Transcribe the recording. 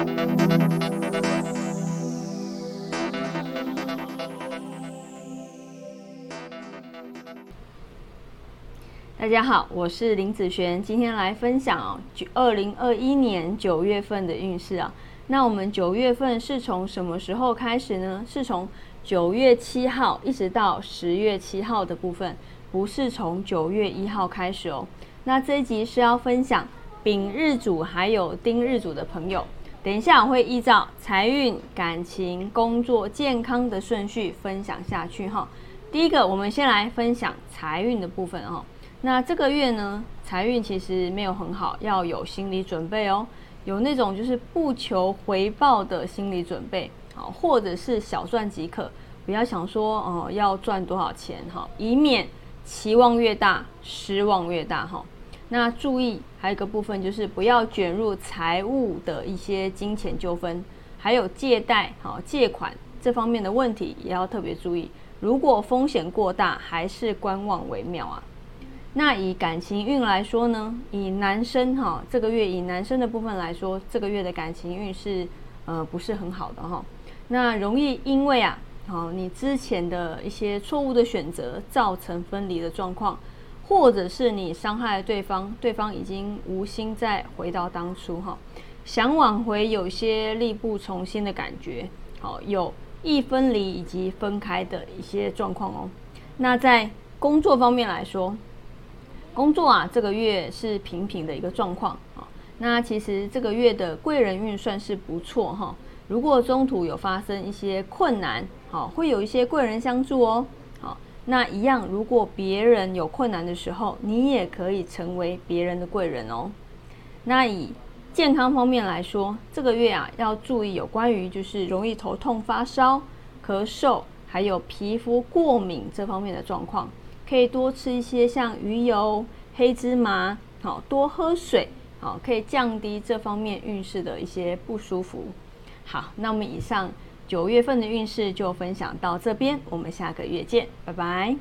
大家好，我是林子璇，今天来分享哦，九二零二一年九月份的运势啊。那我们九月份是从什么时候开始呢？是从九月七号一直到十月七号的部分，不是从九月一号开始哦。那这一集是要分享丙日主还有丁日主的朋友，等一下我会依照财运、感情、工作、健康的顺序分享下去哈。第一个，我们先来分享财运的部分哈。那这个月呢，财运其实没有很好，要有心理准备哦。有那种就是不求回报的心理准备，好，或者是小赚即可，不要想说哦要赚多少钱哈，以免期望越大失望越大哈。那注意还有一个部分就是不要卷入财务的一些金钱纠纷，还有借贷好借款这方面的问题也要特别注意。如果风险过大，还是观望为妙啊。那以感情运来说呢，以男生哈这个月以男生的部分来说，这个月的感情运是呃不是很好的哈。那容易因为啊，好你之前的一些错误的选择造成分离的状况，或者是你伤害了对方，对方已经无心再回到当初哈，想挽回有些力不从心的感觉，好有易分离以及分开的一些状况哦。那在工作方面来说。工作啊，这个月是平平的一个状况啊。那其实这个月的贵人运算是不错哈。如果中途有发生一些困难，好，会有一些贵人相助哦。那一样，如果别人有困难的时候，你也可以成为别人的贵人哦。那以健康方面来说，这个月啊，要注意有关于就是容易头痛、发烧、咳嗽，还有皮肤过敏这方面的状况。可以多吃一些像鱼油、黑芝麻，好多喝水，好可以降低这方面运势的一些不舒服。好，那我们以上九月份的运势就分享到这边，我们下个月见，拜拜。